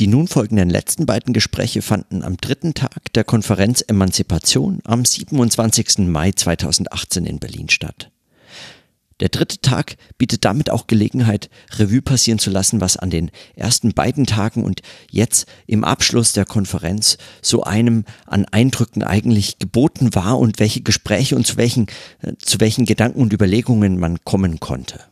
Die nun folgenden letzten beiden Gespräche fanden am dritten Tag der Konferenz Emanzipation am 27. Mai 2018 in Berlin statt. Der dritte Tag bietet damit auch Gelegenheit, Revue passieren zu lassen, was an den ersten beiden Tagen und jetzt im Abschluss der Konferenz so einem an Eindrücken eigentlich geboten war und welche Gespräche und zu welchen, äh, zu welchen Gedanken und Überlegungen man kommen konnte.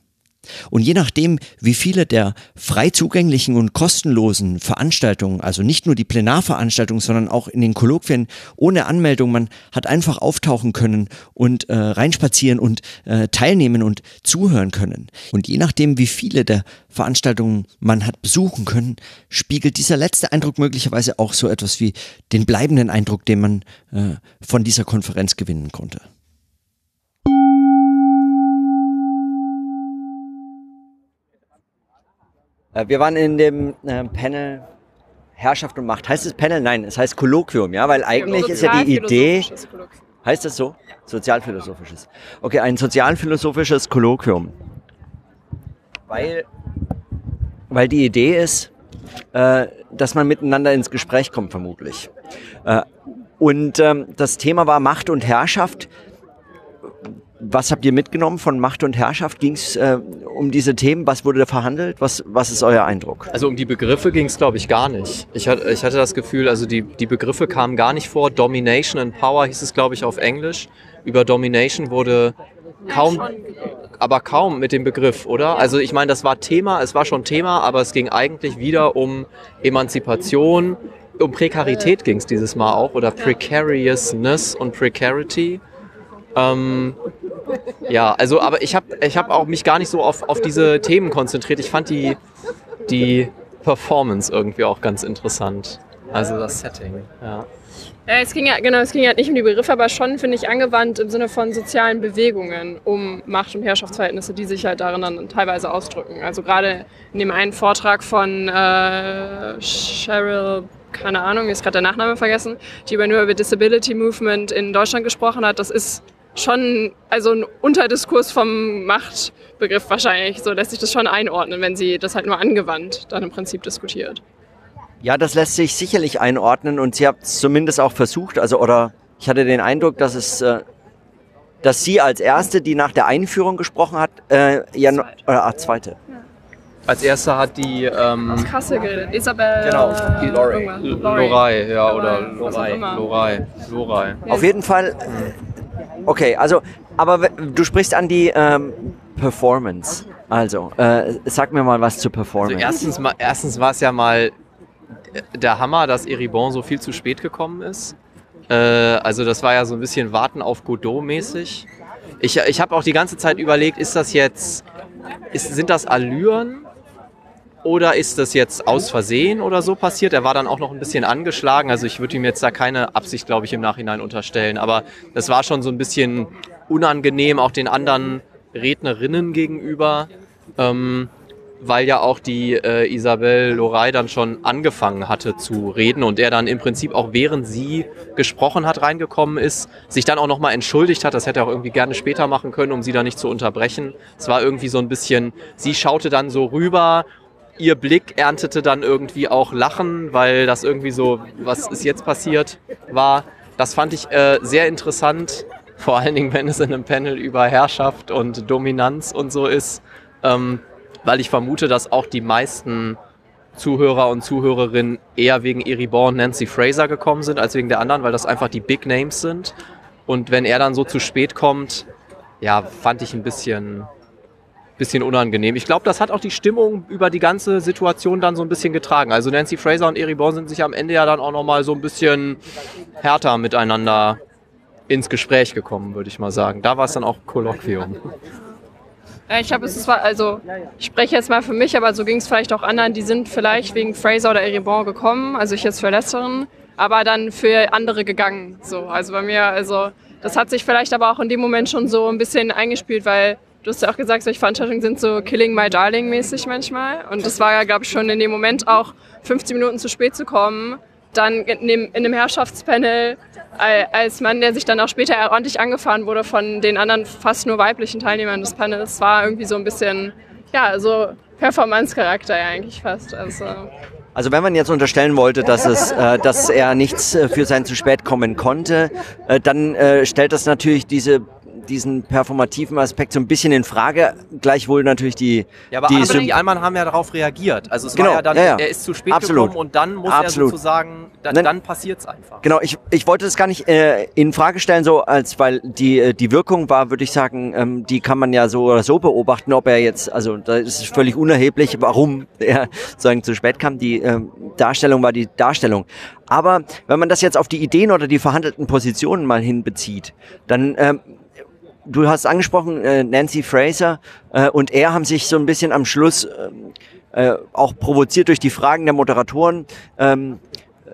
Und je nachdem, wie viele der frei zugänglichen und kostenlosen Veranstaltungen, also nicht nur die Plenarveranstaltungen, sondern auch in den Kolloquien ohne Anmeldung, man hat einfach auftauchen können und äh, reinspazieren und äh, teilnehmen und zuhören können. Und je nachdem, wie viele der Veranstaltungen man hat besuchen können, spiegelt dieser letzte Eindruck möglicherweise auch so etwas wie den bleibenden Eindruck, den man äh, von dieser Konferenz gewinnen konnte. Wir waren in dem äh, Panel Herrschaft und Macht. Heißt es Panel? Nein, es heißt Kolloquium, ja, weil eigentlich ist ja die Idee. Heißt das so? Sozialphilosophisches. Okay, ein sozialphilosophisches Kolloquium. Weil, weil die Idee ist, äh, dass man miteinander ins Gespräch kommt, vermutlich. Äh, und ähm, das Thema war Macht und Herrschaft was habt ihr mitgenommen von Macht und Herrschaft? Ging es äh, um diese Themen? Was wurde da verhandelt? Was, was ist euer Eindruck? Also um die Begriffe ging es, glaube ich, gar nicht. Ich, hat, ich hatte das Gefühl, also die, die Begriffe kamen gar nicht vor. Domination and Power hieß es, glaube ich, auf Englisch. Über Domination wurde kaum, aber kaum mit dem Begriff, oder? Also ich meine, das war Thema, es war schon Thema, aber es ging eigentlich wieder um Emanzipation, um Prekarität ging es dieses Mal auch, oder Precariousness und Precarity. Ähm, ja, also, aber ich habe ich hab auch mich gar nicht so auf, auf diese Themen konzentriert. Ich fand die, die Performance irgendwie auch ganz interessant. Also das Setting, ja. Ja, es ging ja, genau, es ging ja nicht um die Begriffe, aber schon, finde ich, angewandt im Sinne von sozialen Bewegungen um Macht- und Herrschaftsverhältnisse, die sich halt darin dann teilweise ausdrücken. Also gerade in dem einen Vortrag von äh, Cheryl, keine Ahnung, ist gerade der Nachname vergessen, die über über Disability Movement in Deutschland gesprochen hat. Das ist schon, also ein Unterdiskurs vom Machtbegriff wahrscheinlich. So lässt sich das schon einordnen, wenn sie das halt nur angewandt dann im Prinzip diskutiert. Ja, das lässt sich sicherlich einordnen und sie habt es zumindest auch versucht, also oder ich hatte den Eindruck, dass es, äh, dass sie als erste, die nach der Einführung gesprochen hat, äh, ja, zweite. oder ah, zweite. Ja. Als erste hat die ähm, aus Kassel geredet, Isabel. Genau, die Lorei, ja oder Lorei, Lorei, Lorei. Auf jeden Fall. Mhm Okay, also, aber du sprichst an die ähm, Performance. Also, äh, sag mir mal was zur Performance. Also erstens, mal, erstens war es ja mal der Hammer, dass Eribon so viel zu spät gekommen ist. Äh, also das war ja so ein bisschen Warten auf Godot mäßig. Ich, ich habe auch die ganze Zeit überlegt, ist das jetzt, ist, sind das Allüren oder ist das jetzt aus Versehen oder so passiert? Er war dann auch noch ein bisschen angeschlagen. Also ich würde ihm jetzt da keine Absicht, glaube ich, im Nachhinein unterstellen. Aber das war schon so ein bisschen unangenehm, auch den anderen Rednerinnen gegenüber. Ähm, weil ja auch die äh, Isabel Lorey dann schon angefangen hatte zu reden und er dann im Prinzip auch während sie gesprochen hat, reingekommen ist, sich dann auch nochmal entschuldigt hat. Das hätte er auch irgendwie gerne später machen können, um sie da nicht zu unterbrechen. Es war irgendwie so ein bisschen, sie schaute dann so rüber ihr Blick erntete dann irgendwie auch Lachen, weil das irgendwie so, was ist jetzt passiert, war. Das fand ich äh, sehr interessant, vor allen Dingen, wenn es in einem Panel über Herrschaft und Dominanz und so ist, ähm, weil ich vermute, dass auch die meisten Zuhörer und Zuhörerinnen eher wegen Eribon und Nancy Fraser gekommen sind, als wegen der anderen, weil das einfach die Big Names sind. Und wenn er dann so zu spät kommt, ja, fand ich ein bisschen, bisschen unangenehm. Ich glaube, das hat auch die Stimmung über die ganze Situation dann so ein bisschen getragen. Also Nancy Fraser und Eribon sind sich am Ende ja dann auch nochmal so ein bisschen härter miteinander ins Gespräch gekommen, würde ich mal sagen. Da war es dann auch Kolloquium. Ich glaube, es war, also ich spreche jetzt mal für mich, aber so ging es vielleicht auch anderen, die sind vielleicht wegen Fraser oder Eribon gekommen, also ich jetzt für Letzteren, aber dann für andere gegangen. So, also bei mir, also das hat sich vielleicht aber auch in dem Moment schon so ein bisschen eingespielt, weil Du hast ja auch gesagt, solche Veranstaltungen sind so Killing My Darling mäßig manchmal. Und das war ja, glaube ich, schon in dem Moment auch 15 Minuten zu spät zu kommen. Dann in, dem, in einem Herrschaftspanel als Mann, der sich dann auch später ordentlich angefahren wurde von den anderen fast nur weiblichen Teilnehmern des Panels, war irgendwie so ein bisschen, ja, so Performance-Charakter eigentlich fast. Also. Also wenn man jetzt unterstellen wollte, dass, es, äh, dass er nichts äh, für sein zu spät kommen konnte, äh, dann äh, stellt das natürlich diese diesen performativen Aspekt so ein bisschen in Frage. Gleichwohl natürlich die. Ja, aber die und die Alman haben ja darauf reagiert. Also es Genau, war ja dann, ja, ja. er ist zu spät Absolut. gekommen und dann muss Absolut. er sozusagen, dann, Nein. dann passiert's einfach. Genau, ich, ich wollte das gar nicht äh, in Frage stellen, so als weil die äh, die Wirkung war, würde ich sagen, ähm, die kann man ja so oder so beobachten, ob er jetzt, also da ist es völlig unerheblich, warum er sozusagen zu spät kam. Die ähm, Darstellung war die Darstellung. Aber wenn man das jetzt auf die Ideen oder die verhandelten Positionen mal hinbezieht, dann ähm, du hast angesprochen, äh, Nancy Fraser äh, und er haben sich so ein bisschen am Schluss ähm, äh, auch provoziert durch die Fragen der Moderatoren. Ähm, äh,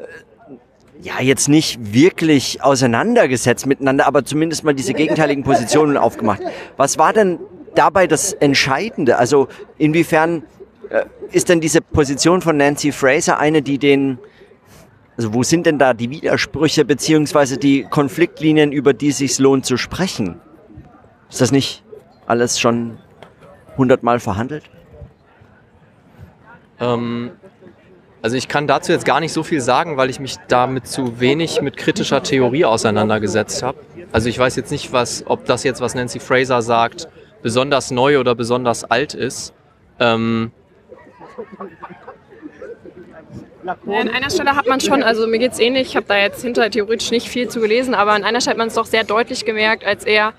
ja, jetzt nicht wirklich auseinandergesetzt miteinander, aber zumindest mal diese gegenteiligen Positionen aufgemacht. Was war denn dabei das Entscheidende? Also inwiefern äh, ist denn diese Position von Nancy Fraser eine, die den also wo sind denn da die Widersprüche beziehungsweise die Konfliktlinien, über die es sich lohnt zu sprechen? Ist das nicht alles schon hundertmal verhandelt? Ähm, also ich kann dazu jetzt gar nicht so viel sagen, weil ich mich damit zu wenig mit kritischer Theorie auseinandergesetzt habe. Also ich weiß jetzt nicht, was, ob das jetzt, was Nancy Fraser sagt, besonders neu oder besonders alt ist. Ähm, an einer Stelle hat man schon, also mir geht's ähnlich, ich habe da jetzt hinter theoretisch nicht viel zu gelesen, aber an einer Stelle hat man es doch sehr deutlich gemerkt, als er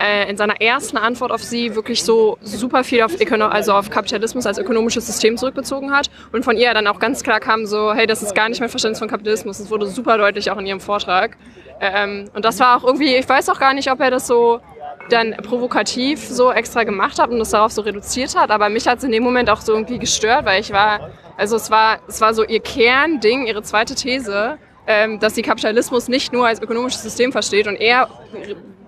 äh, in seiner ersten Antwort auf sie wirklich so super viel auf, Ökono also auf Kapitalismus als ökonomisches System zurückbezogen hat und von ihr dann auch ganz klar kam so, hey, das ist gar nicht mein Verständnis von Kapitalismus. Das wurde super deutlich auch in ihrem Vortrag. Ähm, und das war auch irgendwie, ich weiß auch gar nicht, ob er das so dann provokativ so extra gemacht hat und das darauf so reduziert hat, aber mich hat es in dem Moment auch so irgendwie gestört, weil ich war, also es war, es war so ihr Kernding, ihre zweite These, dass sie Kapitalismus nicht nur als ökonomisches System versteht und er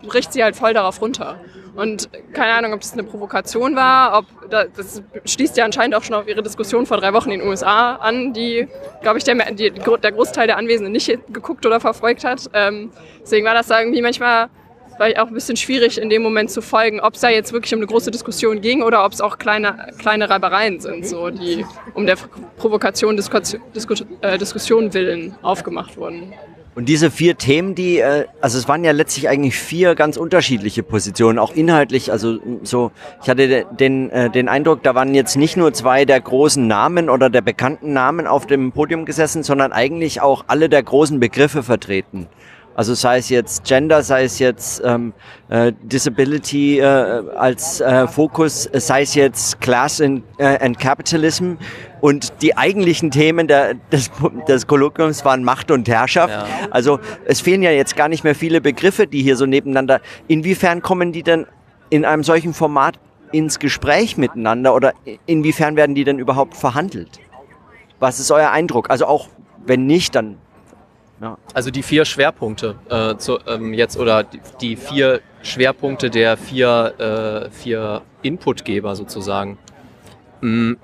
bricht sie halt voll darauf runter. Und keine Ahnung, ob das eine Provokation war, ob da- das schließt ja anscheinend auch schon auf ihre Diskussion vor drei Wochen in den USA an, die, glaube ich, der, die, der Großteil der Anwesenden nicht geguckt oder verfolgt hat. Ähm, deswegen war das da irgendwie manchmal war auch ein bisschen schwierig in dem Moment zu folgen, ob es da jetzt wirklich um eine große Diskussion ging oder ob es auch kleine, kleine Reibereien sind, so die um der Provokation, Diskussion, Disku, äh, Diskussion willen aufgemacht wurden. Und diese vier Themen, die, äh, also es waren ja letztlich eigentlich vier ganz unterschiedliche Positionen, auch inhaltlich. Also so, ich hatte de- den, äh, den Eindruck, da waren jetzt nicht nur zwei der großen Namen oder der bekannten Namen auf dem Podium gesessen, sondern eigentlich auch alle der großen Begriffe vertreten. Also sei es jetzt Gender, sei es jetzt ähm, äh, Disability äh, als äh, Fokus, sei es jetzt Class and, äh, and Capitalism und die eigentlichen Themen der, des, des Kolloquiums waren Macht und Herrschaft. Ja. Also es fehlen ja jetzt gar nicht mehr viele Begriffe, die hier so nebeneinander. Inwiefern kommen die denn in einem solchen Format ins Gespräch miteinander oder inwiefern werden die denn überhaupt verhandelt? Was ist euer Eindruck? Also auch wenn nicht, dann Also die vier Schwerpunkte äh, zu, ähm, jetzt oder die, vier Schwerpunkte der vier, äh, vier Inputgeber sozusagen. Mm.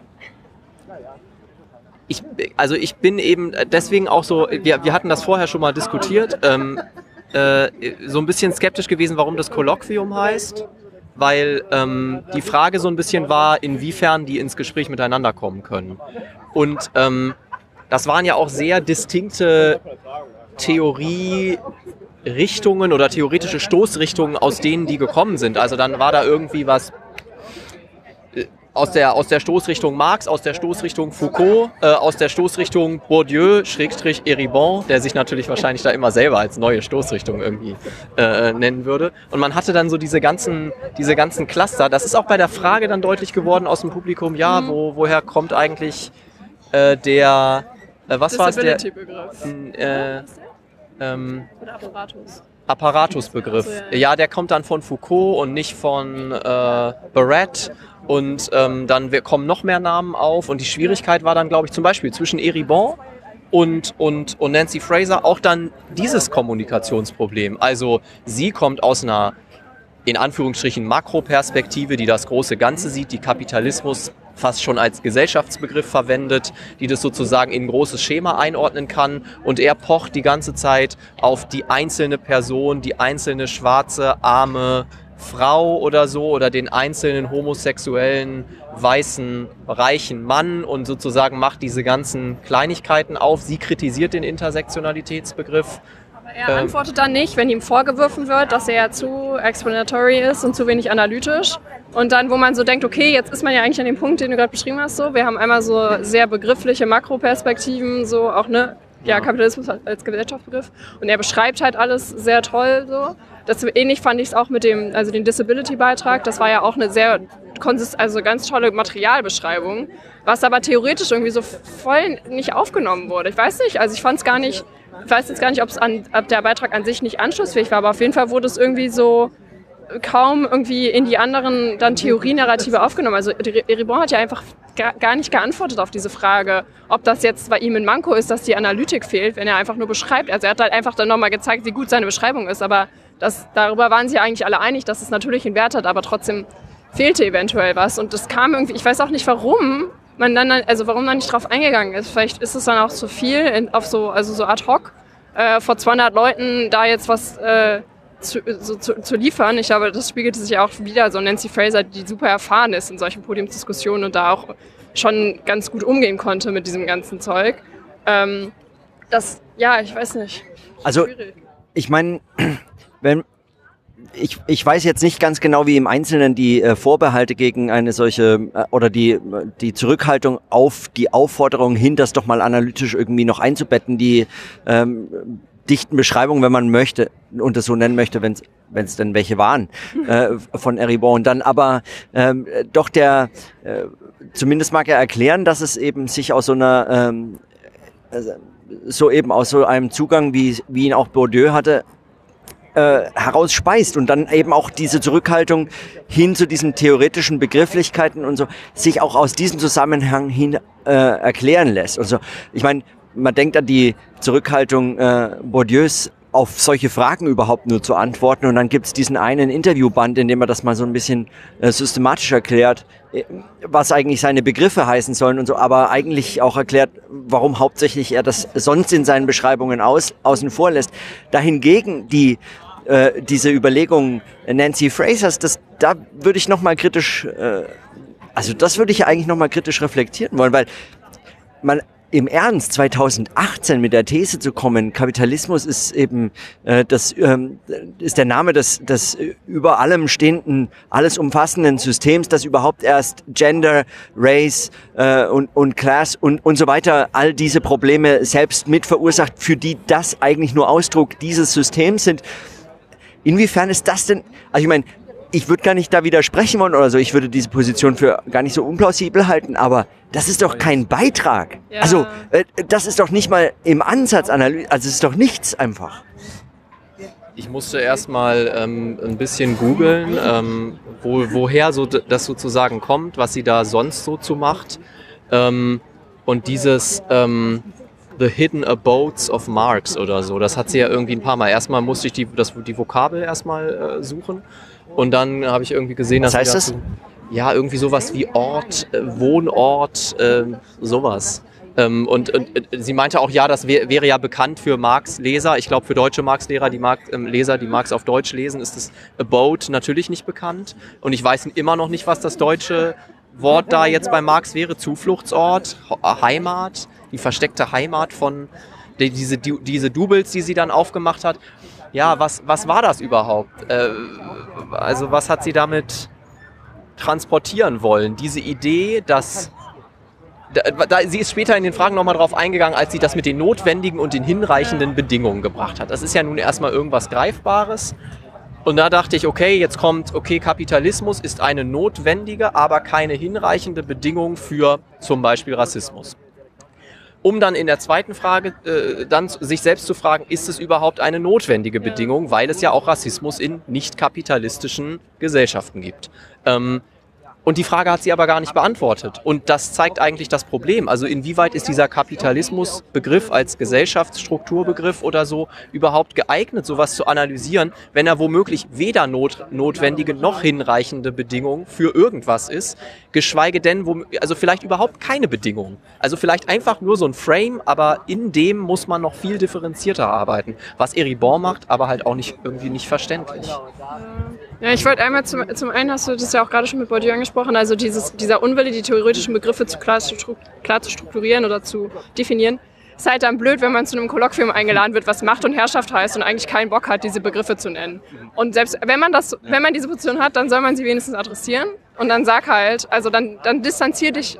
Ich, also ich bin eben deswegen auch so, wir, wir hatten das vorher schon mal diskutiert, ähm, äh, so ein bisschen skeptisch gewesen, warum das Kolloquium heißt, weil ähm, die Frage so ein bisschen war, inwiefern die ins Gespräch miteinander kommen können. Und ähm, das waren ja auch sehr distinkte Theorierichtungen oder theoretische Stoßrichtungen, aus denen die gekommen sind. Also dann war da irgendwie was äh, aus der, aus der Stoßrichtung Marx, aus der Stoßrichtung Foucault, äh, aus der Stoßrichtung Bourdieu, Schrägstrich Eribon, der sich natürlich wahrscheinlich da immer selber als neue Stoßrichtung irgendwie äh, nennen würde. Und man hatte dann so diese ganzen, diese ganzen Cluster. Das ist auch bei der Frage dann deutlich geworden aus dem Publikum, ja, wo, woher kommt eigentlich äh, der, äh, was war es, der, Disability-Begriff. äh, ähm, Oder Apparatus. Apparatusbegriff. Ja. Ja, der kommt dann von Foucault und nicht von äh, Barrett. Und ähm, dann wir- kommen noch mehr Namen auf. Und die Schwierigkeit war dann, glaube ich, zum Beispiel zwischen Eribon und, und, und Nancy Fraser auch dann dieses Kommunikationsproblem. Also sie kommt aus einer in Anführungsstrichen Makroperspektive, die das große Ganze sieht, die Kapitalismus fast schon als Gesellschaftsbegriff verwendet, die das sozusagen in ein großes Schema einordnen kann. Und er pocht die ganze Zeit auf die einzelne Person, die einzelne schwarze, arme, Frau oder so oder den einzelnen homosexuellen, weißen, reichen Mann und sozusagen macht diese ganzen Kleinigkeiten auf. Sie kritisiert den Intersektionalitätsbegriff. Er ähm, antwortet dann nicht, wenn ihm vorgeworfen wird, dass er zu explanatory ist und zu wenig analytisch. Und dann, wo man so denkt, okay, jetzt ist man ja eigentlich an dem Punkt, den du gerade beschrieben hast, so. Wir haben einmal so sehr begriffliche Makroperspektiven, so auch, ne, ja, Kapitalismus als Gesellschaftsbegriff. Und er beschreibt halt alles sehr toll so. Das ähnlich fand ich es auch mit dem, also den Disability-Beitrag. Das war ja auch eine sehr, also ganz tolle Materialbeschreibung, was aber theoretisch irgendwie so voll nicht aufgenommen wurde. Ich weiß nicht, also ich fand es gar nicht, ich weiß jetzt gar nicht, ob ob der Beitrag an sich nicht anschlussfähig war, aber auf jeden Fall wurde es irgendwie so kaum irgendwie in die anderen dann Theorienarrative aufgenommen. Also Eribon hat ja einfach gar nicht geantwortet auf diese Frage, ob das jetzt bei ihm ein Manko ist, dass die Analytik fehlt, wenn er einfach nur beschreibt. Also er hat halt einfach dann nochmal gezeigt, wie gut seine Beschreibung ist, aber das, darüber waren sie eigentlich alle einig, dass es natürlich einen Wert hat, aber trotzdem fehlte eventuell was. Und das kam irgendwie, ich weiß auch nicht warum, man dann, also warum dann nicht drauf eingegangen ist. Vielleicht ist es dann auch zu viel auf so, also so ad hoc, äh, vor 200 Leuten da jetzt was äh, zu, so, zu, zu, liefern. Ich glaube, das spiegelte sich auch wieder so Nancy Fraser, die super erfahren ist in solchen Podiumsdiskussionen und da auch schon ganz gut umgehen konnte mit diesem ganzen Zeug. Ähm, das, ja, ich weiß nicht. Also, schwierig. ich meine, wenn, ich, ich weiß jetzt nicht ganz genau, wie im Einzelnen die äh, Vorbehalte gegen eine solche äh, oder die, die Zurückhaltung auf die Aufforderung hin, das doch mal analytisch irgendwie noch einzubetten, die ähm, dichten Beschreibungen, wenn man möchte und das so nennen möchte, wenn es denn welche waren äh, von Eribon. Dann aber ähm, doch der, äh, zumindest mag er erklären, dass es eben sich aus so einer ähm, also so eben aus so einem Zugang, wie, wie ihn auch Bourdieu hatte, äh, herausspeist und dann eben auch diese Zurückhaltung hin zu diesen theoretischen Begrifflichkeiten und so sich auch aus diesem Zusammenhang hin äh, erklären lässt. Also ich meine, man denkt an die Zurückhaltung äh, Bourdieus auf solche Fragen überhaupt nur zu antworten. Und dann gibt es diesen einen Interviewband, in dem er das mal so ein bisschen äh, systematisch erklärt, äh, was eigentlich seine Begriffe heißen sollen und so, aber eigentlich auch erklärt, warum hauptsächlich er das sonst in seinen Beschreibungen aus, außen vor lässt. Dahingegen die äh, diese Überlegung Nancy Frasers, das, da würde ich nochmal kritisch, äh, also das würde ich eigentlich nochmal kritisch reflektieren wollen, weil man im Ernst 2018 mit der These zu kommen, Kapitalismus ist eben äh, das ähm, ist der Name des, des über allem stehenden, alles umfassenden Systems, das überhaupt erst Gender, Race äh, und, und Class und, und so weiter all diese Probleme selbst mit verursacht, für die das eigentlich nur Ausdruck dieses Systems sind. Inwiefern ist das denn, also ich meine, ich würde gar nicht da widersprechen wollen oder so, ich würde diese Position für gar nicht so unplausibel halten, aber das ist doch kein Beitrag. Ja. Also, äh, das ist doch nicht mal im Ansatz Analyse, also es ist doch nichts einfach. Ich musste erstmal ähm, ein bisschen googeln, ähm, wo, woher so das sozusagen kommt, was sie da sonst so zu macht. Ähm, und dieses, ähm, The Hidden Abodes of Marx oder so. Das hat sie ja irgendwie ein paar Mal. Erstmal musste ich die, das, die Vokabel erstmal äh, suchen und dann habe ich irgendwie gesehen, dass. Was heißt das? Ja, irgendwie sowas wie Ort, äh, Wohnort, äh, sowas. Ähm, und, und äh, sie meinte auch, ja, das wär, wäre ja bekannt für Marx-Leser. Ich glaube, für deutsche Marx-Lehrer, die Marx, ähm, Leser, die Marx auf Deutsch lesen, ist das Abode natürlich nicht bekannt. Und ich weiß immer noch nicht, was das deutsche Wort da jetzt bei Marx wäre. Zufluchtsort, Heimat die versteckte Heimat von die, diese, die, diese Doubles, die sie dann aufgemacht hat. Ja, was, was war das überhaupt? Äh, also was hat sie damit transportieren wollen? Diese Idee, dass da, da, sie ist später in den Fragen nochmal drauf eingegangen, als sie das mit den notwendigen und den hinreichenden Bedingungen gebracht hat. Das ist ja nun erstmal irgendwas Greifbares. Und da dachte ich, okay, jetzt kommt, okay, Kapitalismus ist eine notwendige, aber keine hinreichende Bedingung für zum Beispiel Rassismus um dann in der zweiten Frage äh, dann sich selbst zu fragen, ist es überhaupt eine notwendige Bedingung, weil es ja auch Rassismus in nicht kapitalistischen Gesellschaften gibt. Ähm, und die Frage hat sie aber gar nicht beantwortet. Und das zeigt eigentlich das Problem. Also inwieweit ist dieser Kapitalismusbegriff als Gesellschaftsstrukturbegriff oder so überhaupt geeignet, sowas zu analysieren, wenn er womöglich weder not notwendige noch hinreichende Bedingungen für irgendwas ist, geschweige denn, also vielleicht überhaupt keine Bedingungen. Also vielleicht einfach nur so ein Frame, aber in dem muss man noch viel differenzierter arbeiten. Was Eribon macht, aber halt auch nicht irgendwie nicht verständlich. Ja, ich wollte einmal zum, zum einen hast du das ja auch gerade schon mit Bourdieu angesprochen, also dieses, dieser Unwille, die theoretischen Begriffe zu klar, zu klar zu strukturieren oder zu definieren. Ist halt dann blöd, wenn man zu einem Kolloquium eingeladen wird, was Macht und Herrschaft heißt und eigentlich keinen Bock hat, diese Begriffe zu nennen. Und selbst wenn man das, wenn man diese Position hat, dann soll man sie wenigstens adressieren und dann sag halt, also dann, dann distanzier dich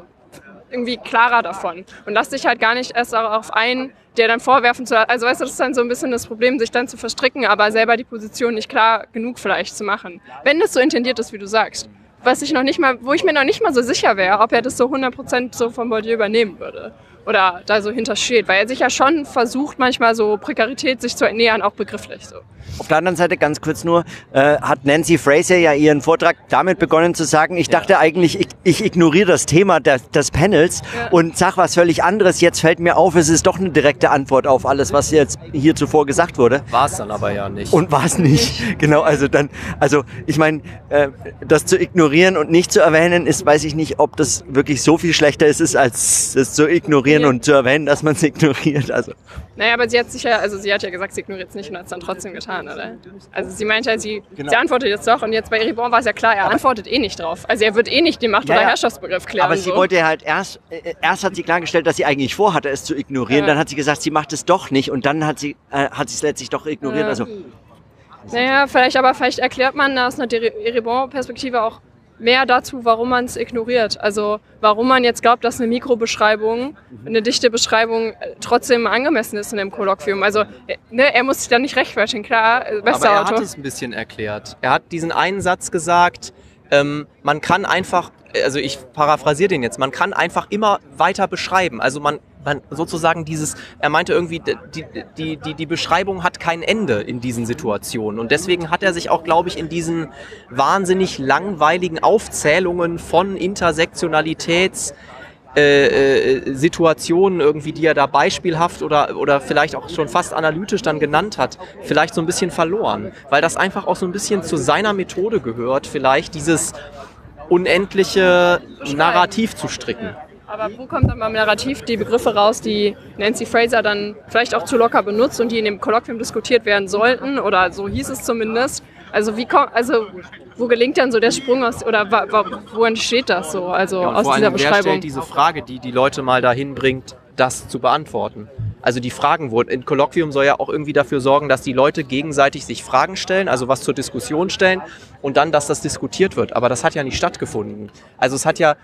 irgendwie klarer davon und lass dich halt gar nicht erst darauf ein, der dann vorwerfen zu, also weißt du, das ist dann so ein bisschen das Problem, sich dann zu verstricken, aber selber die Position nicht klar genug vielleicht zu machen. Wenn das so intendiert ist, wie du sagst. Was ich noch nicht mal, wo ich mir noch nicht mal so sicher wäre, ob er das so 100% so von Bourdieu übernehmen würde oder da so hintersteht, weil er sich ja schon versucht, manchmal so Prekarität sich zu ernähren, auch begrifflich so. Auf der anderen Seite ganz kurz nur, äh, hat Nancy Fraser ja ihren Vortrag damit begonnen zu sagen, ich dachte eigentlich, ich, ich ignoriere das Thema des, des Panels ja. und sag was völlig anderes. Jetzt fällt mir auf, es ist doch eine direkte Antwort auf alles, was jetzt hier zuvor gesagt wurde. War es dann aber ja nicht. Und war es nicht. Genau, also dann, also ich meine, äh, das zu ignorieren und nicht zu erwähnen, ist, weiß ich nicht, ob das wirklich so viel schlechter ist, als es zu ignorieren ja. und zu erwähnen, dass man es ignoriert. Also. Naja, aber sie hat sich ja, also sie hat ja gesagt, sie ignoriert es nicht und hat es dann trotzdem getan, oder? Also sie meinte ja, sie, genau. sie antwortet jetzt doch und jetzt bei Eribon war es ja klar, er aber antwortet eh nicht drauf. Also er wird eh nicht den Macht- oder ja, Herrschaftsbegriff klären. Aber sie so. wollte halt erst, äh, erst hat sie klargestellt, dass sie eigentlich vorhatte, es zu ignorieren, ja. dann hat sie gesagt, sie macht es doch nicht und dann hat sie äh, hat sie es letztlich doch ignoriert. Also naja, vielleicht, aber vielleicht erklärt man aus einer Eribon-Perspektive auch mehr dazu, warum man es ignoriert. Also warum man jetzt glaubt, dass eine Mikrobeschreibung, eine dichte Beschreibung äh, trotzdem angemessen ist in dem Kolloquium. Also äh, ne, er muss sich da nicht rechtfertigen, klar, äh, bester Aber er Autor. hat es ein bisschen erklärt. Er hat diesen einen Satz gesagt, ähm, man kann einfach, also ich paraphrasiere den jetzt, man kann einfach immer weiter beschreiben. Also man man sozusagen dieses, er meinte irgendwie, die, die, die, die Beschreibung hat kein Ende in diesen Situationen. Und deswegen hat er sich auch, glaube ich, in diesen wahnsinnig langweiligen Aufzählungen von Intersektionalitäts äh, äh, Situationen irgendwie, die er da beispielhaft oder, oder vielleicht auch schon fast analytisch dann genannt hat, vielleicht so ein bisschen verloren. Weil das einfach auch so ein bisschen zu seiner Methode gehört, vielleicht dieses unendliche Narrativ zu stricken. Aber wo kommt dann beim Narrativ die Begriffe raus, die Nancy Fraser dann vielleicht auch zu locker benutzt und die in dem Kolloquium diskutiert werden sollten? Oder so hieß es zumindest. Also wie kommt, also wo gelingt dann so der Sprung aus oder wo entsteht das so? Also ja, aus vor dieser allem, Beschreibung. Wer stellt diese Frage, die die Leute mal dahin bringt, das zu beantworten? Also die Fragen wurden, ein Kolloquium soll ja auch irgendwie dafür sorgen, dass die Leute gegenseitig sich Fragen stellen, also was zur Diskussion stellen und dann, dass das diskutiert wird. Aber das hat ja nicht stattgefunden. Also es hat ja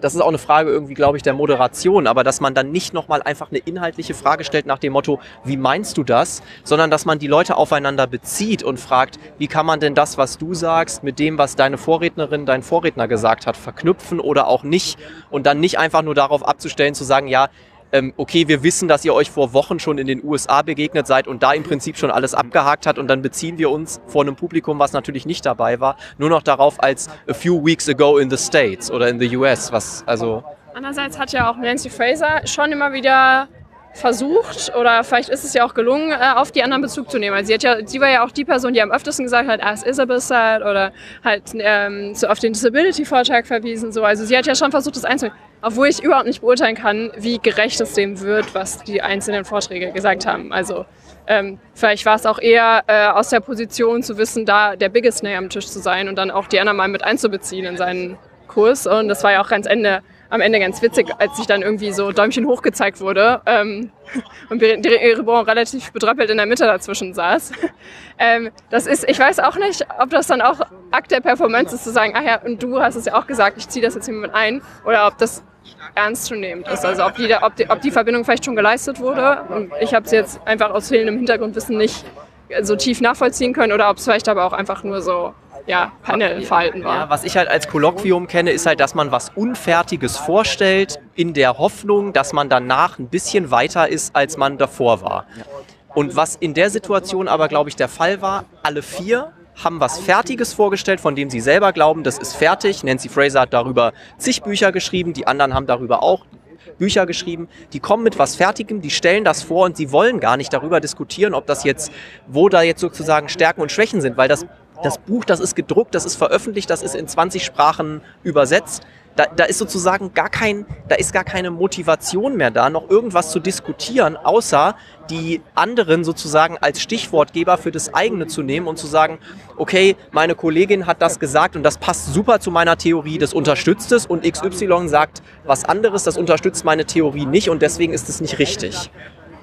das ist auch eine Frage irgendwie, glaube ich, der Moderation, aber dass man dann nicht nochmal einfach eine inhaltliche Frage stellt nach dem Motto, wie meinst du das, sondern dass man die Leute aufeinander bezieht und fragt, wie kann man denn das, was du sagst, mit dem, was deine Vorrednerin, dein Vorredner gesagt hat, verknüpfen oder auch nicht? Und dann nicht einfach nur darauf abzustellen, zu sagen, ja, ähm, okay, wir wissen, dass ihr euch vor Wochen schon in den USA begegnet seid und da im Prinzip schon alles abgehakt hat und dann beziehen wir uns vor einem Publikum, was natürlich nicht dabei war, nur noch darauf als a few weeks ago in the States oder in the US, was also... Andererseits hat ja auch Nancy Fraser schon immer wieder versucht oder vielleicht ist es ja auch gelungen, äh, auf die anderen Bezug zu nehmen. Also sie, hat ja, sie war ja auch die Person, die am öftesten gesagt hat, as Isabel said oder halt ähm, so auf den Disability-Vortrag verwiesen. So. Also sie hat ja schon versucht, das einzunehmen. Obwohl ich überhaupt nicht beurteilen kann, wie gerecht es dem wird, was die einzelnen Vorträge gesagt haben. Also ähm, vielleicht war es auch eher äh, aus der Position zu wissen, da der Biggest Name am Tisch zu sein und dann auch die anderen mal mit einzubeziehen in seinen Kurs. Und das war ja auch ganz Ende am Ende ganz witzig, als sich dann irgendwie so Däumchen hoch gezeigt wurde ähm, und Eribon relativ betröppelt in der Mitte dazwischen saß. Ähm, das ist, ich weiß auch nicht, ob das dann auch Akt der Performance ist, zu sagen, ach ja, und du hast es ja auch gesagt, ich ziehe das jetzt hier mit ein, oder ob das ernstzunehmend ist. Also ob die, ob, die, ob die Verbindung vielleicht schon geleistet wurde und ich habe es jetzt einfach aus fehlendem Hintergrundwissen nicht so tief nachvollziehen können oder ob es vielleicht aber auch einfach nur so ja, Panelverhalten war. Ja, was ich halt als Kolloquium kenne, ist halt, dass man was Unfertiges vorstellt, in der Hoffnung, dass man danach ein bisschen weiter ist, als man davor war. Und was in der Situation aber, glaube ich, der Fall war, alle vier haben was Fertiges vorgestellt, von dem sie selber glauben, das ist fertig. Nancy Fraser hat darüber zig Bücher geschrieben, die anderen haben darüber auch Bücher geschrieben, die kommen mit was Fertigem, die stellen das vor und sie wollen gar nicht darüber diskutieren, ob das jetzt, wo da jetzt sozusagen Stärken und Schwächen sind, weil das das Buch, das ist gedruckt, das ist veröffentlicht, das ist in 20 Sprachen übersetzt. Da, da ist sozusagen gar kein, da ist gar keine Motivation mehr da, noch irgendwas zu diskutieren, außer die anderen sozusagen als Stichwortgeber für das eigene zu nehmen und zu sagen, okay, meine Kollegin hat das gesagt und das passt super zu meiner Theorie, das unterstützt es und XY sagt was anderes, das unterstützt meine Theorie nicht und deswegen ist es nicht richtig.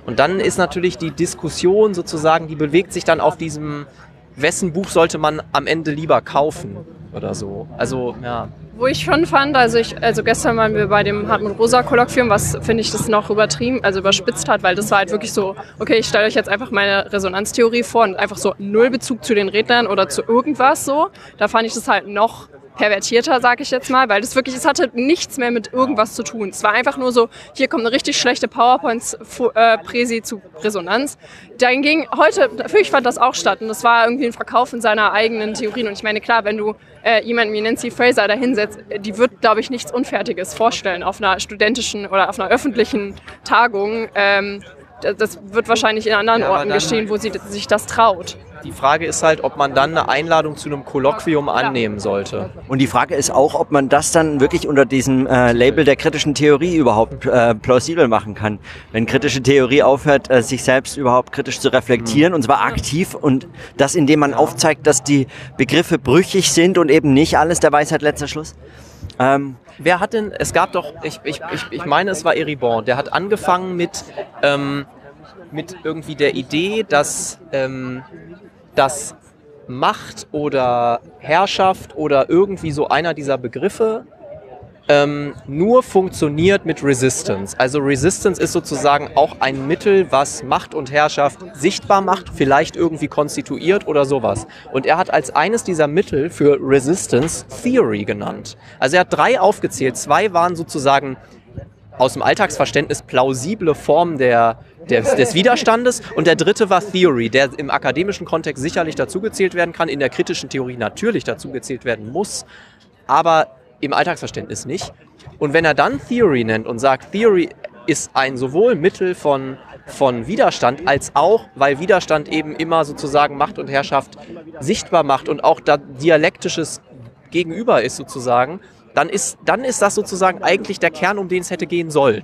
Und dann ist natürlich die Diskussion sozusagen, die bewegt sich dann auf diesem, wessen Buch sollte man am Ende lieber kaufen oder so. Also, ja. Wo ich schon fand, also ich, also gestern waren wir bei dem Hartmut Rosa Kolloquium, was finde ich das noch übertrieben, also überspitzt hat, weil das war halt wirklich so, okay, ich stelle euch jetzt einfach meine Resonanztheorie vor und einfach so null Bezug zu den Rednern oder zu irgendwas so. Da fand ich das halt noch pervertierter, sag ich jetzt mal, weil das wirklich, es hatte nichts mehr mit irgendwas zu tun. Es war einfach nur so, hier kommt eine richtig schlechte PowerPoint-Präsi zu Resonanz. Dann ging heute, natürlich fand das auch statt und das war irgendwie ein Verkauf in seiner eigenen Theorien. Und ich meine, klar, wenn du äh, jemanden wie Nancy Fraser da hinsetzt, die wird, glaube ich, nichts Unfertiges vorstellen auf einer studentischen oder auf einer öffentlichen Tagung. Ähm, das wird wahrscheinlich in anderen ja, Orten geschehen, wo sie sich das traut. Die Frage ist halt, ob man dann eine Einladung zu einem Kolloquium annehmen sollte. Und die Frage ist auch, ob man das dann wirklich unter diesem äh, Label der kritischen Theorie überhaupt äh, plausibel machen kann. Wenn kritische Theorie aufhört, äh, sich selbst überhaupt kritisch zu reflektieren, mhm. und zwar aktiv und das, indem man aufzeigt, dass die Begriffe brüchig sind und eben nicht alles der Weisheit letzter Schluss. Ähm, Wer hat denn, es gab doch, ich, ich, ich, ich meine, es war Eribon, der hat angefangen mit, ähm, mit irgendwie der Idee, dass ähm, dass Macht oder Herrschaft oder irgendwie so einer dieser Begriffe ähm, nur funktioniert mit Resistance. Also Resistance ist sozusagen auch ein Mittel, was Macht und Herrschaft sichtbar macht, vielleicht irgendwie konstituiert oder sowas. Und er hat als eines dieser Mittel für Resistance Theory genannt. Also er hat drei aufgezählt. Zwei waren sozusagen aus dem Alltagsverständnis plausible Formen der des, des Widerstandes. Und der dritte war Theory, der im akademischen Kontext sicherlich dazugezählt werden kann, in der kritischen Theorie natürlich dazugezählt werden muss, aber im Alltagsverständnis nicht. Und wenn er dann Theory nennt und sagt, Theory ist ein sowohl Mittel von, von Widerstand als auch, weil Widerstand eben immer sozusagen Macht und Herrschaft sichtbar macht und auch da dialektisches Gegenüber ist sozusagen, dann ist, dann ist das sozusagen eigentlich der Kern, um den es hätte gehen sollen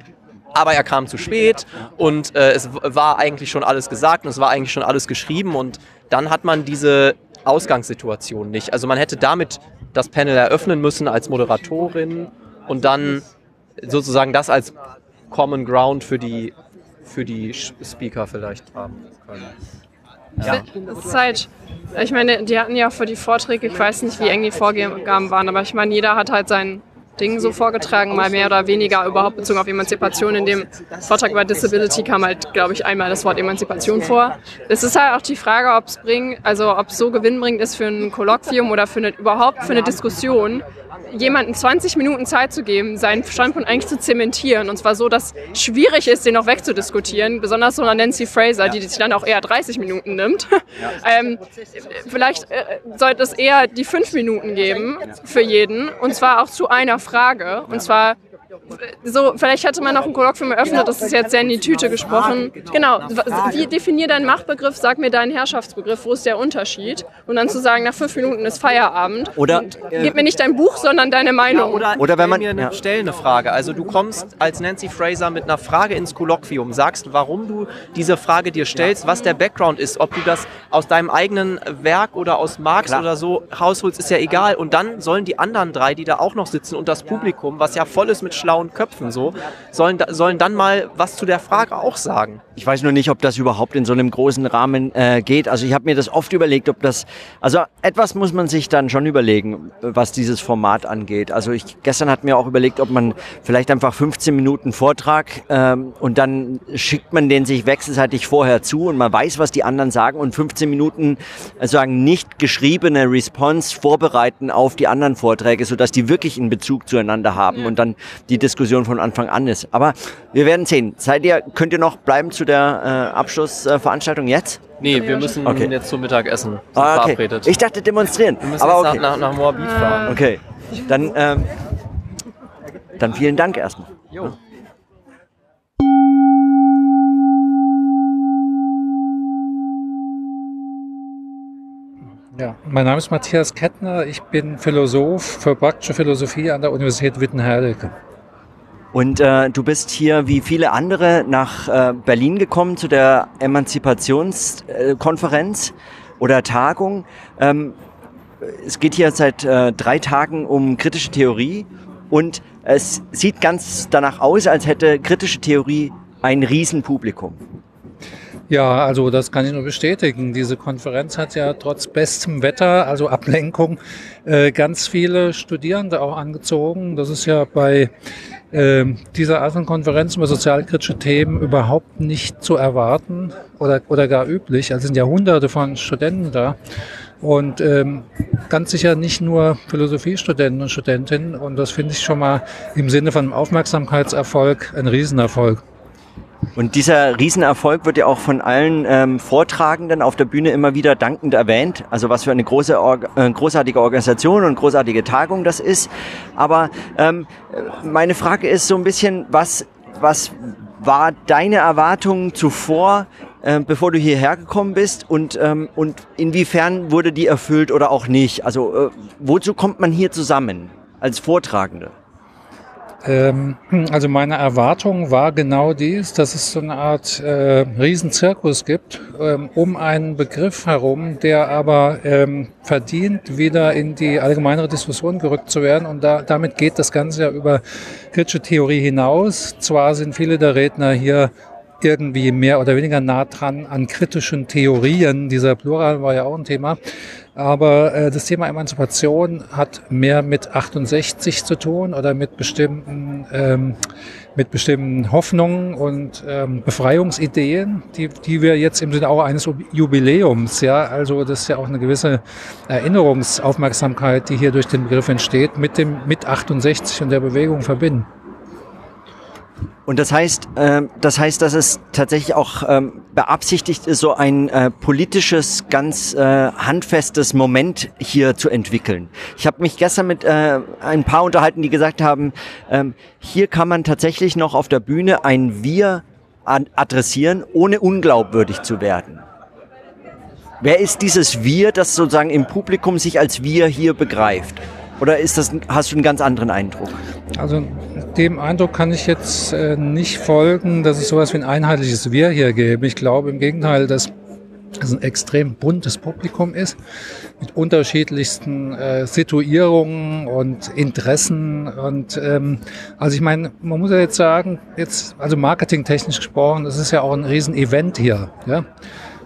aber er kam zu spät und äh, es war eigentlich schon alles gesagt und es war eigentlich schon alles geschrieben und dann hat man diese Ausgangssituation nicht. Also man hätte damit das Panel eröffnen müssen als Moderatorin und dann sozusagen das als Common Ground für die, für die Speaker vielleicht haben können. Ja. Das ist halt, ich meine, die hatten ja für die Vorträge, ich weiß nicht, wie eng die Vorgaben waren, aber ich meine, jeder hat halt seinen Ding so vorgetragen, mal mehr oder weniger überhaupt bezogen auf Emanzipation. In dem Vortrag über Disability kam halt, glaube ich, einmal das Wort Emanzipation vor. Es ist halt auch die Frage, ob es bringt, also ob so gewinnbringend ist für ein Kolloquium oder für eine, überhaupt für eine Diskussion, jemanden 20 Minuten Zeit zu geben, seinen Standpunkt eigentlich zu zementieren. Und zwar so, dass es schwierig ist, den noch wegzudiskutieren. Besonders so einer Nancy Fraser, die sich dann auch eher 30 Minuten nimmt. ähm, vielleicht äh, sollte es eher die fünf Minuten geben für jeden. Und zwar auch zu einer Frage. Und zwar so, vielleicht hätte man noch ein Kolloquium eröffnet, das ist jetzt sehr in die Tüte gesprochen. Genau, wie definier deinen Machtbegriff, sag mir deinen Herrschaftsbegriff, wo ist der Unterschied? Und dann zu sagen, nach fünf Minuten ist Feierabend. Oder äh, gib mir nicht dein Buch, sondern deine Meinung. Ja, oder, oder wenn man mir eine, ja. stell eine Frage. Also du kommst als Nancy Fraser mit einer Frage ins Kolloquium, sagst, warum du diese Frage dir stellst, was der Background ist, ob du das aus deinem eigenen Werk oder aus Marx Klar. oder so rausholst, ist ja egal. Und dann sollen die anderen drei, die da auch noch sitzen und das Publikum, was ja voll ist mit schlauen Köpfen so, sollen, sollen dann mal was zu der Frage auch sagen. Ich weiß nur nicht, ob das überhaupt in so einem großen Rahmen äh, geht. Also ich habe mir das oft überlegt, ob das, also etwas muss man sich dann schon überlegen, was dieses Format angeht. Also ich gestern hat mir auch überlegt, ob man vielleicht einfach 15 Minuten Vortrag ähm, und dann schickt man den sich wechselseitig vorher zu und man weiß, was die anderen sagen und 15 Minuten äh, sagen nicht geschriebene Response vorbereiten auf die anderen Vorträge, sodass die wirklich einen Bezug zueinander haben und dann die Diskussion von Anfang an ist. Aber wir werden sehen. Seid ihr, könnt ihr noch bleiben zu der äh, Abschlussveranstaltung jetzt? Nee, wir müssen okay. jetzt zum Mittagessen ah, okay. verabredet. Ich dachte demonstrieren. Wir müssen aber okay. nach, nach, nach Moabit fahren. Okay, dann, ähm, dann vielen Dank erstmal. Jo. Ja, mein Name ist Matthias Kettner. Ich bin Philosoph für praktische Philosophie an der Universität Wittenherdecke. Und äh, du bist hier wie viele andere nach äh, Berlin gekommen zu der Emanzipationskonferenz äh, oder Tagung. Ähm, es geht hier seit äh, drei Tagen um kritische Theorie und es sieht ganz danach aus, als hätte kritische Theorie ein Riesenpublikum. Ja, also das kann ich nur bestätigen. Diese Konferenz hat ja trotz bestem Wetter, also Ablenkung, äh, ganz viele Studierende auch angezogen. Das ist ja bei äh, dieser Art von Konferenz über sozialkritische Themen überhaupt nicht zu erwarten oder, oder gar üblich. Also sind ja hunderte von Studenten da. Und ähm, ganz sicher nicht nur Philosophiestudenten und Studentinnen. Und das finde ich schon mal im Sinne von Aufmerksamkeitserfolg ein Riesenerfolg. Und dieser Riesenerfolg wird ja auch von allen ähm, Vortragenden auf der Bühne immer wieder dankend erwähnt. Also was für eine große, äh, großartige Organisation und großartige Tagung das ist. Aber ähm, meine Frage ist so ein bisschen, was, was war deine Erwartung zuvor, äh, bevor du hierher gekommen bist und, ähm, und inwiefern wurde die erfüllt oder auch nicht? Also äh, wozu kommt man hier zusammen als Vortragende? Ähm, also meine Erwartung war genau dies, dass es so eine Art äh, Riesenzirkus gibt ähm, um einen Begriff herum, der aber ähm, verdient, wieder in die allgemeinere Diskussion gerückt zu werden. Und da, damit geht das Ganze ja über kritische Theorie hinaus. Zwar sind viele der Redner hier irgendwie mehr oder weniger nah dran an kritischen Theorien. Dieser Plural war ja auch ein Thema. Aber äh, das Thema Emanzipation hat mehr mit 68 zu tun oder mit bestimmten, ähm, mit bestimmten Hoffnungen und ähm, Befreiungsideen, die, die wir jetzt im Sinne auch eines Jubiläums, ja, also das ist ja auch eine gewisse Erinnerungsaufmerksamkeit, die hier durch den Begriff entsteht, mit dem mit 68 und der Bewegung verbinden. Und das heißt, äh, das heißt, dass es tatsächlich auch ähm, beabsichtigt ist, so ein äh, politisches, ganz äh, handfestes Moment hier zu entwickeln. Ich habe mich gestern mit äh, ein paar unterhalten, die gesagt haben, ähm, hier kann man tatsächlich noch auf der Bühne ein Wir adressieren, ohne unglaubwürdig zu werden. Wer ist dieses Wir, das sozusagen im Publikum sich als Wir hier begreift? Oder ist das, hast du einen ganz anderen Eindruck? Also dem Eindruck kann ich jetzt äh, nicht folgen, dass es sowas wie ein einheitliches Wir hier gäbe. Ich glaube im Gegenteil, dass es ein extrem buntes Publikum ist, mit unterschiedlichsten äh, Situierungen und Interessen. Und ähm, also ich meine, man muss ja jetzt sagen, jetzt, also marketingtechnisch gesprochen, das ist ja auch ein Riesen-Event hier. Ja?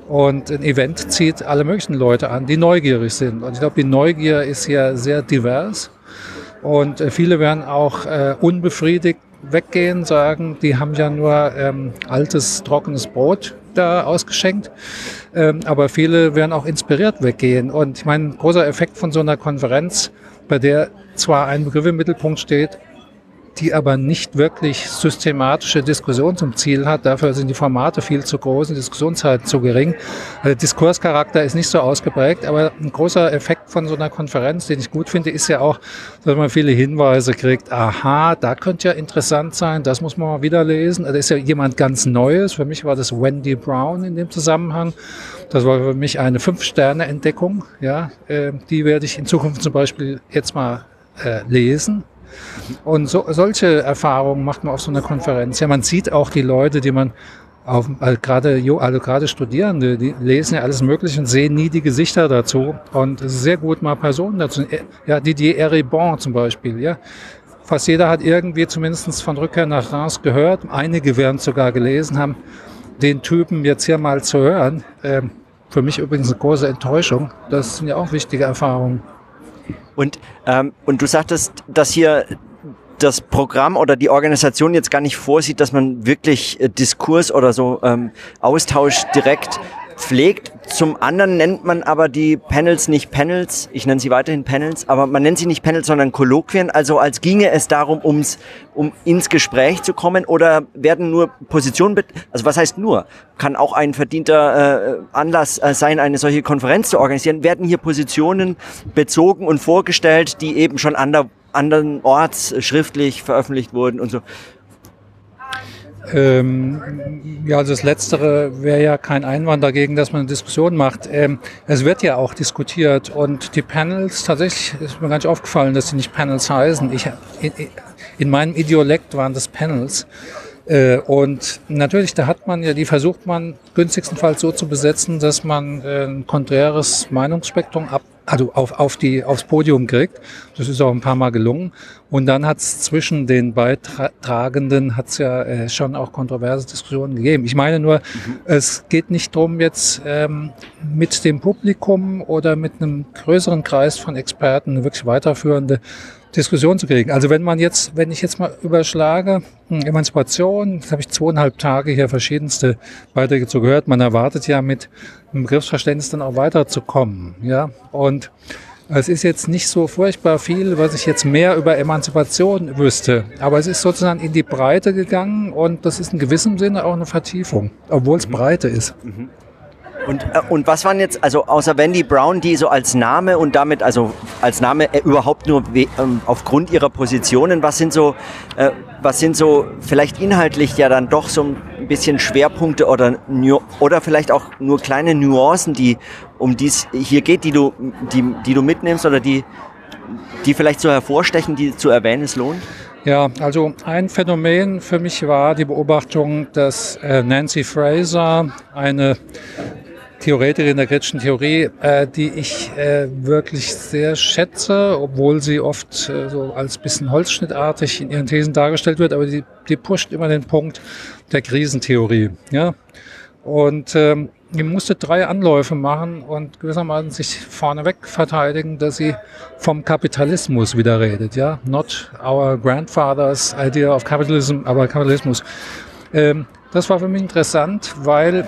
Und ein Event zieht alle möglichen Leute an, die neugierig sind. Und ich glaube, die Neugier ist hier sehr divers. Und äh, viele werden auch äh, unbefriedigt weggehen, sagen, die haben ja nur ähm, altes, trockenes Brot da ausgeschenkt. Ähm, aber viele werden auch inspiriert weggehen. Und ich meine, ein großer Effekt von so einer Konferenz, bei der zwar ein Begriff im Mittelpunkt steht, die aber nicht wirklich systematische Diskussion zum Ziel hat. Dafür sind die Formate viel zu groß und die Diskussionszeit zu gering. Also Diskurscharakter ist nicht so ausgeprägt, aber ein großer Effekt von so einer Konferenz, den ich gut finde, ist ja auch, dass man viele Hinweise kriegt. Aha, da könnte ja interessant sein, das muss man mal wieder lesen. Da ist ja jemand ganz Neues. Für mich war das Wendy Brown in dem Zusammenhang. Das war für mich eine Fünf-Sterne-Entdeckung. Ja, äh, die werde ich in Zukunft zum Beispiel jetzt mal äh, lesen und so, solche Erfahrungen macht man auf so einer Konferenz. Ja, man sieht auch die Leute, die man auf, also gerade, also gerade Studierende, die lesen ja alles Mögliche und sehen nie die Gesichter dazu. Und es ist sehr gut, mal Personen dazu. Ja, Didier Eribon zum Beispiel, ja. Fast jeder hat irgendwie zumindest von Rückkehr nach Reims gehört. Einige werden sogar gelesen haben, den Typen jetzt hier mal zu hören. Ähm, für mich übrigens eine große Enttäuschung. Das sind ja auch wichtige Erfahrungen. Und, ähm, und du sagtest, dass hier das Programm oder die Organisation jetzt gar nicht vorsieht, dass man wirklich äh, Diskurs oder so ähm, Austausch direkt pflegt. Zum anderen nennt man aber die Panels nicht Panels, ich nenne sie weiterhin Panels, aber man nennt sie nicht Panels, sondern Kolloquien, also als ginge es darum, ums, um ins Gespräch zu kommen oder werden nur Positionen, also was heißt nur, kann auch ein verdienter äh, Anlass äh, sein, eine solche Konferenz zu organisieren, werden hier Positionen bezogen und vorgestellt, die eben schon ander, andernorts schriftlich veröffentlicht wurden und so. Ähm, ja, also das Letztere wäre ja kein Einwand dagegen, dass man eine Diskussion macht. Ähm, es wird ja auch diskutiert und die Panels, tatsächlich ist mir gar nicht aufgefallen, dass sie nicht Panels heißen. Ich, in, in meinem Idiolekt waren das Panels. Äh, und natürlich, da hat man ja, die versucht man günstigstenfalls so zu besetzen, dass man äh, ein konträres Meinungsspektrum ab, also auf, auf die, aufs Podium kriegt. Das ist auch ein paar Mal gelungen. Und dann hat es zwischen den Beitragenden hat's ja äh, schon auch kontroverse Diskussionen gegeben. Ich meine nur, mhm. es geht nicht drum jetzt ähm, mit dem Publikum oder mit einem größeren Kreis von Experten eine wirklich weiterführende Diskussion zu kriegen. Also wenn man jetzt, wenn ich jetzt mal überschlage, hm, Emanzipation, das habe ich zweieinhalb Tage hier verschiedenste Beiträge zu gehört. Man erwartet ja mit dem Begriffsverständnis dann auch weiterzukommen, ja. Und es ist jetzt nicht so furchtbar viel, was ich jetzt mehr über Emanzipation wüsste. Aber es ist sozusagen in die Breite gegangen und das ist in gewissem Sinne auch eine Vertiefung, obwohl es mhm. Breite ist. Mhm. Und, äh, und was waren jetzt, also außer Wendy Brown, die so als Name und damit, also als Name äh, überhaupt nur ähm, aufgrund ihrer Positionen, was sind so, äh, was sind so vielleicht inhaltlich ja dann doch so ein bisschen Schwerpunkte oder, oder vielleicht auch nur kleine Nuancen, die um dies hier geht, die du, die, die du mitnimmst oder die, die vielleicht so hervorstechen, die zu erwähnen es lohnt? Ja, also ein Phänomen für mich war die Beobachtung, dass äh, Nancy Fraser eine Theoretikerin der kritischen Theorie, äh, die ich äh, wirklich sehr schätze, obwohl sie oft äh, so als bisschen holzschnittartig in ihren Thesen dargestellt wird, aber die, die pusht immer den Punkt der Krisentheorie. Ja? Und ähm, die musste drei Anläufe machen und gewissermaßen sich vorneweg verteidigen, dass sie vom Kapitalismus wieder redet. Ja, not our grandfather's idea of capitalism, aber Kapitalismus. Ähm, das war für mich interessant, weil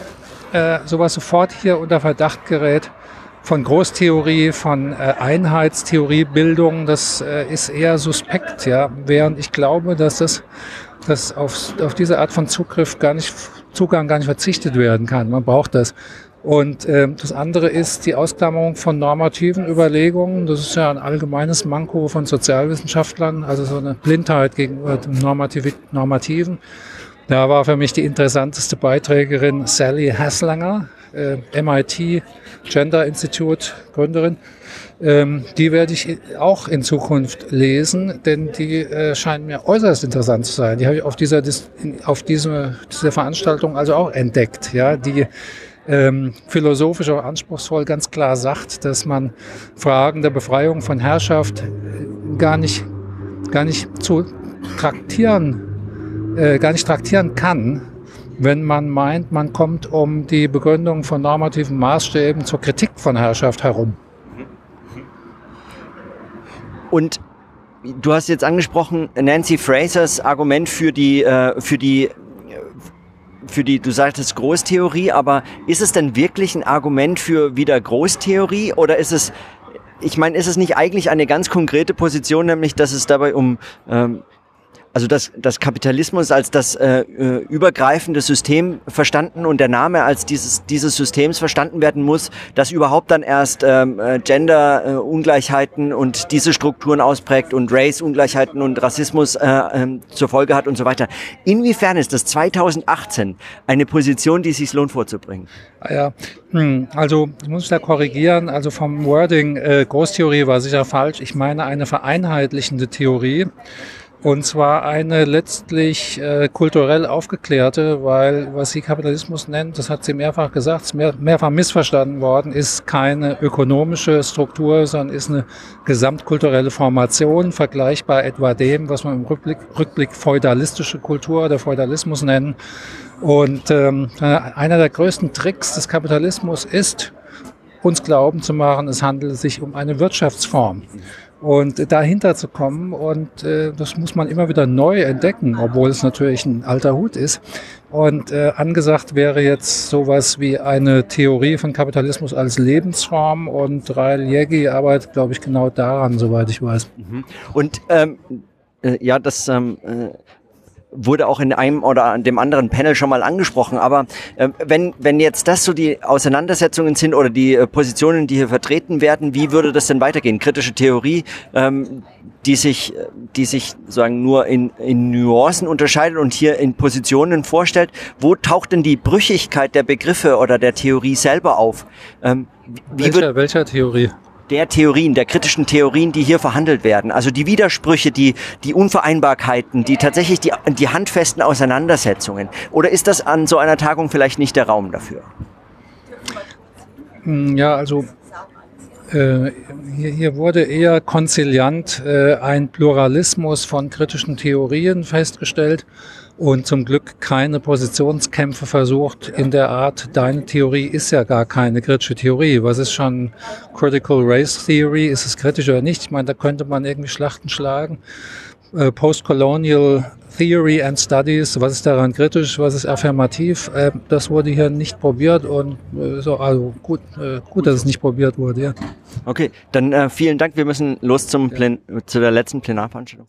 äh, sowas sofort hier unter Verdacht gerät von Großtheorie, von äh, Einheitstheoriebildung. Das äh, ist eher suspekt, ja. Während ich glaube, dass das, dass auf, auf diese Art von Zugriff gar nicht, Zugang gar nicht verzichtet werden kann. Man braucht das. Und äh, das andere ist die Ausklammerung von normativen Überlegungen. Das ist ja ein allgemeines Manko von Sozialwissenschaftlern, also so eine Blindheit gegenüber dem Normativen. Da war für mich die interessanteste Beiträgerin Sally Haslanger, äh, MIT Gender Institute Gründerin. Ähm, die werde ich auch in Zukunft lesen, denn die äh, scheint mir äußerst interessant zu sein. Die habe ich auf dieser, auf diese, dieser Veranstaltung also auch entdeckt, ja, die ähm, philosophisch auch anspruchsvoll ganz klar sagt, dass man Fragen der Befreiung von Herrschaft gar nicht, gar nicht zu traktieren äh, gar nicht traktieren kann, wenn man meint, man kommt um die Begründung von normativen Maßstäben zur Kritik von Herrschaft herum. Und du hast jetzt angesprochen, Nancy Frasers Argument für die, äh, für die für die, du sagtest Großtheorie, aber ist es denn wirklich ein Argument für wieder Großtheorie oder ist es, ich meine, ist es nicht eigentlich eine ganz konkrete Position, nämlich dass es dabei um ähm, also das, das Kapitalismus als das äh, äh, übergreifende System verstanden und der Name als dieses, dieses Systems verstanden werden muss, das überhaupt dann erst ähm, äh, Gender-Ungleichheiten äh, und diese Strukturen ausprägt und Race-Ungleichheiten und Rassismus äh, äh, zur Folge hat und so weiter. Inwiefern ist das 2018 eine Position, die sich lohnt vorzubringen? Ah ja, hm, also ich muss da korrigieren. Also vom Wording äh, Großtheorie war sicher falsch. Ich meine eine vereinheitlichende Theorie. Und zwar eine letztlich äh, kulturell aufgeklärte, weil was sie Kapitalismus nennt, das hat sie mehrfach gesagt, mehr, mehrfach missverstanden worden, ist keine ökonomische Struktur, sondern ist eine gesamtkulturelle Formation, vergleichbar etwa dem, was man im Rückblick, Rückblick feudalistische Kultur oder Feudalismus nennen. Und ähm, einer der größten Tricks des Kapitalismus ist, uns glauben zu machen, es handelt sich um eine Wirtschaftsform und dahinter zu kommen und äh, das muss man immer wieder neu entdecken, obwohl es natürlich ein alter Hut ist. Und äh, angesagt wäre jetzt sowas wie eine Theorie von Kapitalismus als Lebensform und Rael Jägi arbeitet, glaube ich, genau daran, soweit ich weiß. Mhm. Und ähm, äh, ja, das ähm, äh wurde auch in einem oder an dem anderen Panel schon mal angesprochen. Aber äh, wenn, wenn jetzt das so die Auseinandersetzungen sind oder die äh, Positionen, die hier vertreten werden, wie würde das denn weitergehen? Kritische Theorie, ähm, die sich, die sich sozusagen nur in, in Nuancen unterscheidet und hier in Positionen vorstellt. Wo taucht denn die Brüchigkeit der Begriffe oder der Theorie selber auf? Ähm, wie welcher, welcher Theorie? Der Theorien, der kritischen Theorien, die hier verhandelt werden. Also die Widersprüche, die, die Unvereinbarkeiten, die tatsächlich die, die handfesten Auseinandersetzungen. Oder ist das an so einer Tagung vielleicht nicht der Raum dafür? Hm, ja, also äh, hier, hier wurde eher konziliant äh, ein Pluralismus von kritischen Theorien festgestellt und zum Glück keine Positionskämpfe versucht in der Art, deine Theorie ist ja gar keine kritische Theorie. Was ist schon Critical Race Theory? Ist es kritisch oder nicht? Ich meine, da könnte man irgendwie Schlachten schlagen. Äh, Postcolonial Theory and Studies, was ist daran kritisch, was ist affirmativ, äh, das wurde hier nicht probiert und äh, so, also gut, äh, gut, dass es nicht probiert wurde, ja. Okay, dann vielen Dank. Wir müssen los zum Plen zu der letzten Plenarveranstaltung.